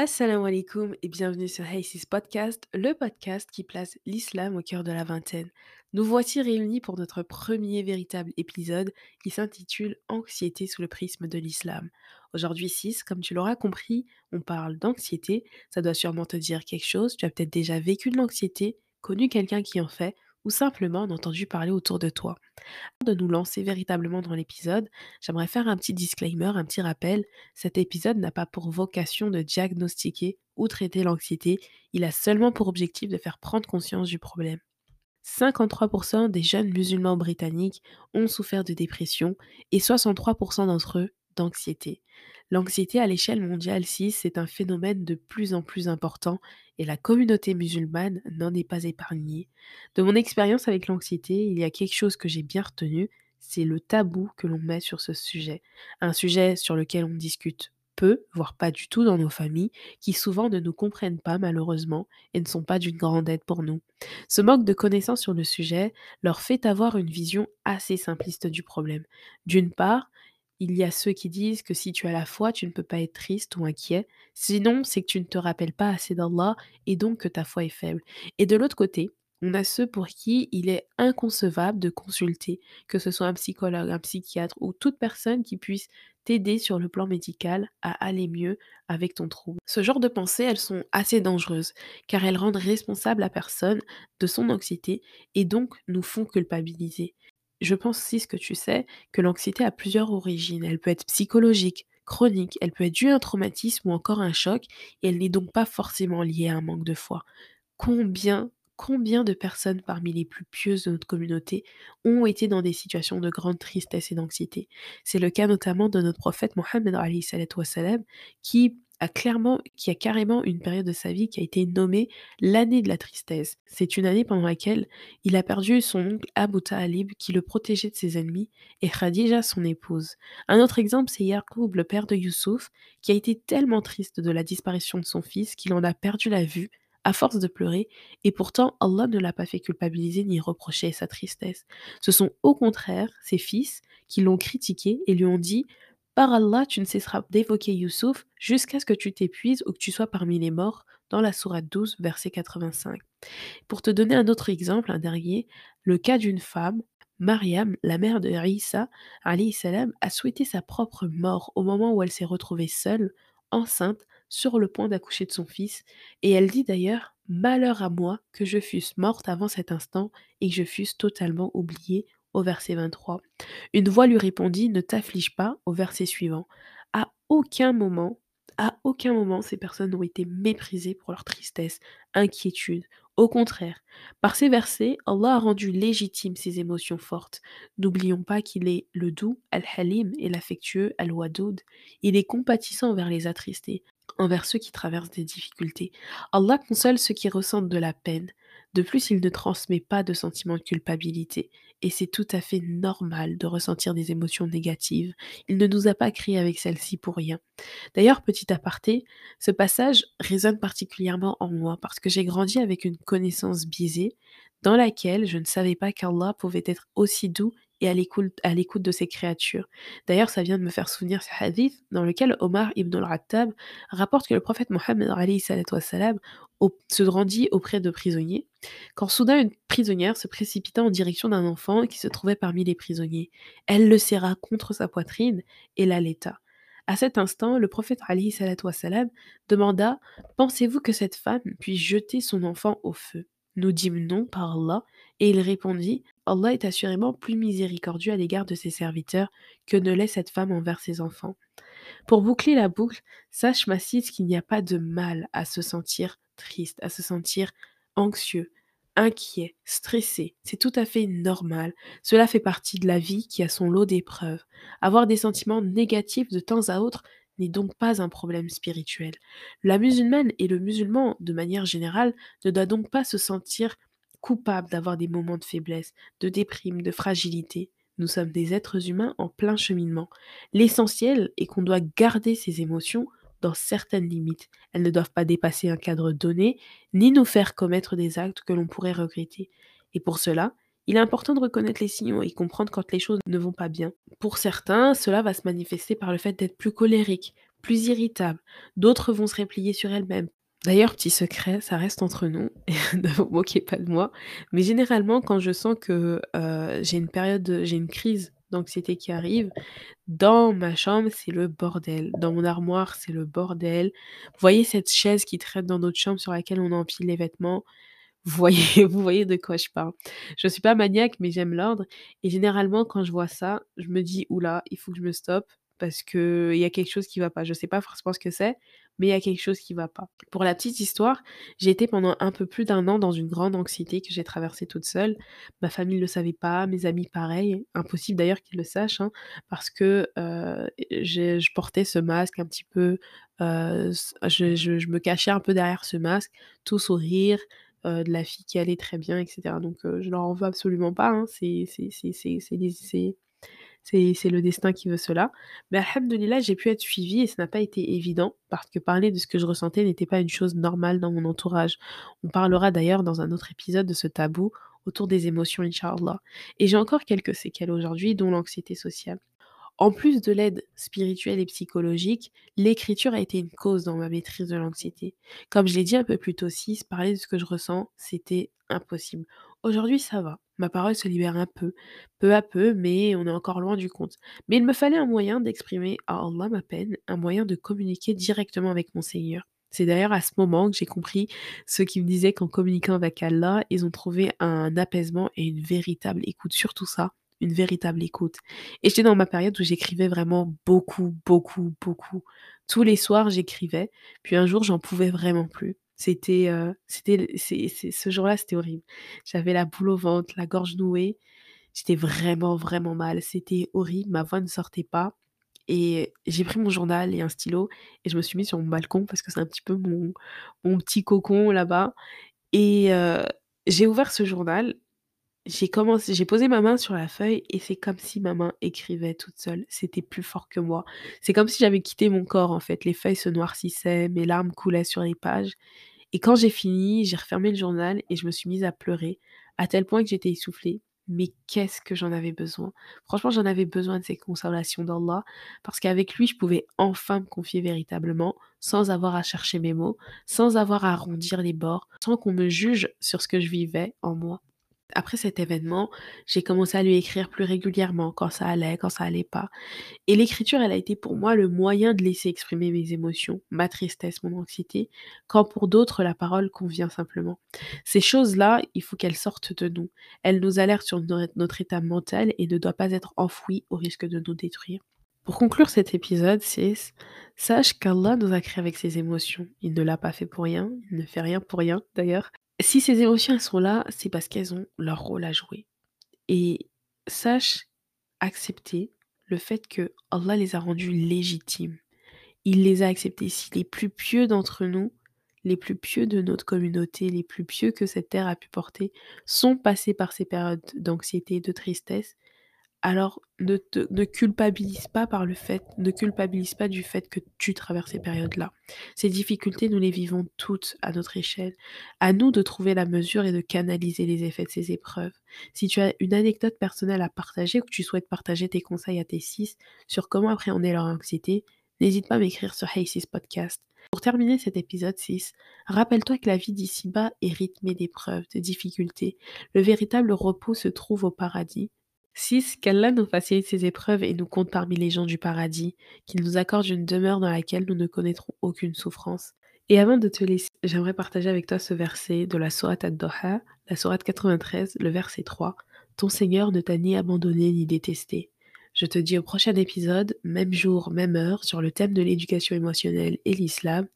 Assalamu alaikum et bienvenue sur Haysis Podcast, le podcast qui place l'islam au cœur de la vingtaine. Nous voici réunis pour notre premier véritable épisode qui s'intitule Anxiété sous le prisme de l'islam. Aujourd'hui 6, comme tu l'auras compris, on parle d'anxiété. Ça doit sûrement te dire quelque chose. Tu as peut-être déjà vécu de l'anxiété, connu quelqu'un qui en fait, ou simplement entendu parler autour de toi. Avant de nous lancer véritablement dans l'épisode, j'aimerais faire un petit disclaimer, un petit rappel. Cet épisode n'a pas pour vocation de diagnostiquer ou traiter l'anxiété, il a seulement pour objectif de faire prendre conscience du problème. 53% des jeunes musulmans britanniques ont souffert de dépression et 63% d'entre eux d'anxiété. L'anxiété à l'échelle mondiale 6, c'est un phénomène de plus en plus important et la communauté musulmane n'en est pas épargnée. De mon expérience avec l'anxiété, il y a quelque chose que j'ai bien retenu, c'est le tabou que l'on met sur ce sujet. Un sujet sur lequel on discute peu, voire pas du tout dans nos familles, qui souvent ne nous comprennent pas malheureusement et ne sont pas d'une grande aide pour nous. Ce manque de connaissances sur le sujet leur fait avoir une vision assez simpliste du problème. D'une part, il y a ceux qui disent que si tu as la foi, tu ne peux pas être triste ou inquiet. Sinon, c'est que tu ne te rappelles pas assez d'Allah et donc que ta foi est faible. Et de l'autre côté, on a ceux pour qui il est inconcevable de consulter, que ce soit un psychologue, un psychiatre ou toute personne qui puisse t'aider sur le plan médical à aller mieux avec ton trouble. Ce genre de pensées, elles sont assez dangereuses, car elles rendent responsable la personne de son anxiété et donc nous font culpabiliser. Je pense aussi, ce que tu sais, que l'anxiété a plusieurs origines. Elle peut être psychologique, chronique, elle peut être due à un traumatisme ou encore un choc, et elle n'est donc pas forcément liée à un manque de foi. Combien, combien de personnes parmi les plus pieuses de notre communauté ont été dans des situations de grande tristesse et d'anxiété? C'est le cas notamment de notre prophète Mohammed qui a clairement, qui a carrément une période de sa vie qui a été nommée l'année de la tristesse. C'est une année pendant laquelle il a perdu son oncle Abu Talib qui le protégeait de ses ennemis et Khadija son épouse. Un autre exemple, c'est Yaqub, le père de Youssouf, qui a été tellement triste de la disparition de son fils qu'il en a perdu la vue à force de pleurer, et pourtant Allah ne l'a pas fait culpabiliser ni reprocher sa tristesse. Ce sont au contraire ses fils qui l'ont critiqué et lui ont dit par Allah, tu ne cesseras d'évoquer Youssouf jusqu'à ce que tu t'épuises ou que tu sois parmi les morts, dans la sourate 12, verset 85. Pour te donner un autre exemple, un dernier, le cas d'une femme, Mariam, la mère de Isa, salam, a souhaité sa propre mort au moment où elle s'est retrouvée seule, enceinte, sur le point d'accoucher de son fils, et elle dit d'ailleurs Malheur à moi que je fusse morte avant cet instant et que je fusse totalement oubliée au verset 23. Une voix lui répondit Ne t'afflige pas au verset suivant. À aucun moment, à aucun moment, ces personnes n'ont été méprisées pour leur tristesse, inquiétude. Au contraire, par ces versets, Allah a rendu légitimes ces émotions fortes. N'oublions pas qu'il est le doux, Al-Halim, et l'affectueux, Al-Wadoud. Il est compatissant envers les attristés, envers ceux qui traversent des difficultés. Allah console ceux qui ressentent de la peine. De plus, il ne transmet pas de sentiment de culpabilité, et c'est tout à fait normal de ressentir des émotions négatives. Il ne nous a pas créés avec celles-ci pour rien. D'ailleurs, petit aparté, ce passage résonne particulièrement en moi parce que j'ai grandi avec une connaissance biaisée dans laquelle je ne savais pas qu'Allah pouvait être aussi doux et à l'écoute de ses créatures. D'ailleurs, ça vient de me faire souvenir ce hadith dans lequel Omar ibn al-Rattab rapporte que le prophète Mohammed se rendit auprès de prisonniers, quand soudain une prisonnière se précipita en direction d'un enfant qui se trouvait parmi les prisonniers. Elle le serra contre sa poitrine et l'allaita. À cet instant, le prophète demanda Pensez-vous que cette femme puisse jeter son enfant au feu? Nous dîmes non par Allah, et il répondit Allah est assurément plus miséricordieux à l'égard de ses serviteurs que ne l'est cette femme envers ses enfants. Pour boucler la boucle, sache Massis qu'il n'y a pas de mal à se sentir triste, à se sentir anxieux, inquiet, stressé. C'est tout à fait normal. Cela fait partie de la vie qui a son lot d'épreuves. Avoir des sentiments négatifs de temps à autre n'est donc pas un problème spirituel. La musulmane et le musulman, de manière générale, ne doit donc pas se sentir coupable d'avoir des moments de faiblesse, de déprime, de fragilité. Nous sommes des êtres humains en plein cheminement. L'essentiel est qu'on doit garder ces émotions dans certaines limites. Elles ne doivent pas dépasser un cadre donné, ni nous faire commettre des actes que l'on pourrait regretter. Et pour cela, il est important de reconnaître les signaux et comprendre quand les choses ne vont pas bien. Pour certains, cela va se manifester par le fait d'être plus colérique, plus irritables, d'autres vont se replier sur elles-mêmes. D'ailleurs, petit secret, ça reste entre nous, ne vous moquez pas de moi, mais généralement quand je sens que, heu, j'ai une période, j'ai une crise d'anxiété qui arrive, dans ma chambre, c'est le bordel. Dans mon armoire, c'est le bordel. Vous voyez cette chaise qui traîne dans notre chambre sur laquelle on empile les vêtements? Vous voyez vous voyez de quoi je parle. Je suis pas maniaque, mais j'aime l'ordre et généralement quand je vois ça, je me dis: «Ouh là, il faut que je me stoppe parce qu'il y a quelque chose qui va pas». Je sais pas forcément ce que c'est, mais il y a quelque chose qui va pas. Pour la petite histoire, j'ai été pendant un peu plus d'un an dans une grande anxiété que j'ai traversée toute seule. Ma famille ne le savait pas, mes amis pareil, impossible d'ailleurs qu'ils le sachent, hein, parce que, je portais ce masque un petit peu, je me cachais un peu derrière ce masque, tout sourire, heu, de la fille qui allait très bien et cetera. Donc heu, je leur en veux absolument pas, hein, c'est le destin qui veut cela. Mais alhamdoulilah, j'ai pu être suivie et ça n'a pas été évident parce que parler de ce que je ressentais n'était pas une chose normale dans mon entourage. On parlera d'ailleurs dans un autre épisode de ce tabou autour des émotions, inch'Allah. Et j'ai encore quelques séquelles aujourd'hui, dont l'anxiété sociale. En plus de l'aide spirituelle et psychologique, l'écriture a été une cause dans ma maîtrise de l'anxiété. Comme je l'ai dit un peu plus tôt aussi, parler de ce que je ressens, c'était impossible. Aujourd'hui, ça va. Ma parole se libère un peu, peu à peu, mais on est encore loin du compte. Mais il me fallait un moyen d'exprimer à Allah ma peine, un moyen de communiquer directement avec mon Seigneur. C'est d'ailleurs à ce moment que j'ai compris ceux qui me disaient qu'en communiquant avec Allah, ils ont trouvé un apaisement et une véritable écoute. Surtout ça, une véritable écoute. Et j'étais dans ma période où j'écrivais vraiment beaucoup, beaucoup, beaucoup. Tous les soirs, j'écrivais, puis un jour, j'en pouvais vraiment plus. C'était, heu, c'était c'est c'est ce jour-là, c'était horrible. J'avais la boule au ventre, la gorge nouée, j'étais vraiment, vraiment mal. C'était horrible, ma voix ne sortait pas et j'ai pris mon journal et un stylo et je me suis mise sur mon balcon parce que c'est un petit peu mon mon petit cocon là-bas et heu, j'ai ouvert ce journal j'ai commencé j'ai posé ma main sur la feuille et c'est comme si ma main écrivait toute seule. C'était plus fort que moi. C'est comme si j'avais quitté mon corps, en fait. Les feuilles se noircissaient, mes larmes coulaient sur les pages et quand j'ai fini, j'ai refermé le journal et je me suis mise à pleurer, à tel point que j'étais essoufflée. Mais qu'est-ce que j'en avais besoin! Franchement, j'en avais besoin de ces consolations d'Allah, parce qu'avec lui, je pouvais enfin me confier véritablement, sans avoir à chercher mes mots, sans avoir à arrondir les bords, sans qu'on me juge sur ce que je vivais en moi. Après cet événement, j'ai commencé à lui écrire plus régulièrement quand ça allait, quand ça allait pas. Et l'écriture, elle a été pour moi le moyen de laisser exprimer mes émotions, ma tristesse, mon anxiété, quand pour d'autres la parole convient simplement. Ces choses-là, il faut qu'elles sortent de nous. Elles nous alertent sur notre état mental et ne doivent pas être enfouies au risque de nous détruire. Pour conclure cet épisode 6, sache qu'Allah nous a créés avec ses émotions. Il ne l'a pas fait pour rien, il ne fait rien pour rien d'ailleurs. Si ces émotions, sont là, c'est parce qu'elles ont leur rôle à jouer et sache accepter le fait que Allah les a rendues légitimes. Il les a acceptées. Si les plus pieux d'entre nous, les plus pieux de notre communauté, les plus pieux que cette terre a pu porter, sont passés par ces périodes d'anxiété, de tristesse, alors ne culpabilise pas par le fait ne culpabilise pas du fait que tu traverses ces périodes-là. Ces difficultés, nous les vivons toutes à notre échelle. À nous de trouver la mesure et de canaliser les effets de ces épreuves. Si tu as une anecdote personnelle à partager ou que tu souhaites partager tes conseils à tes six sur comment appréhender leur anxiété, n'hésite pas à m'écrire sur Hey Podcast. Pour terminer cet épisode 6, rappelle-toi que la vie d'ici-bas est rythmée d'épreuves, de difficultés. Le véritable repos se trouve au paradis 6. Qu'Allah nous facilite ces épreuves et nous compte parmi les gens du paradis, qu'il nous accorde une demeure dans laquelle nous ne connaîtrons aucune souffrance. Et avant de te laisser, j'aimerais partager avec toi ce verset de la Sourate Ad-Doha, la Sourate 93, le verset 3. Ton Seigneur ne t'a ni abandonné ni détesté. Je te dis au prochain épisode, même jour, même heure, sur le thème de l'éducation émotionnelle et l'islam.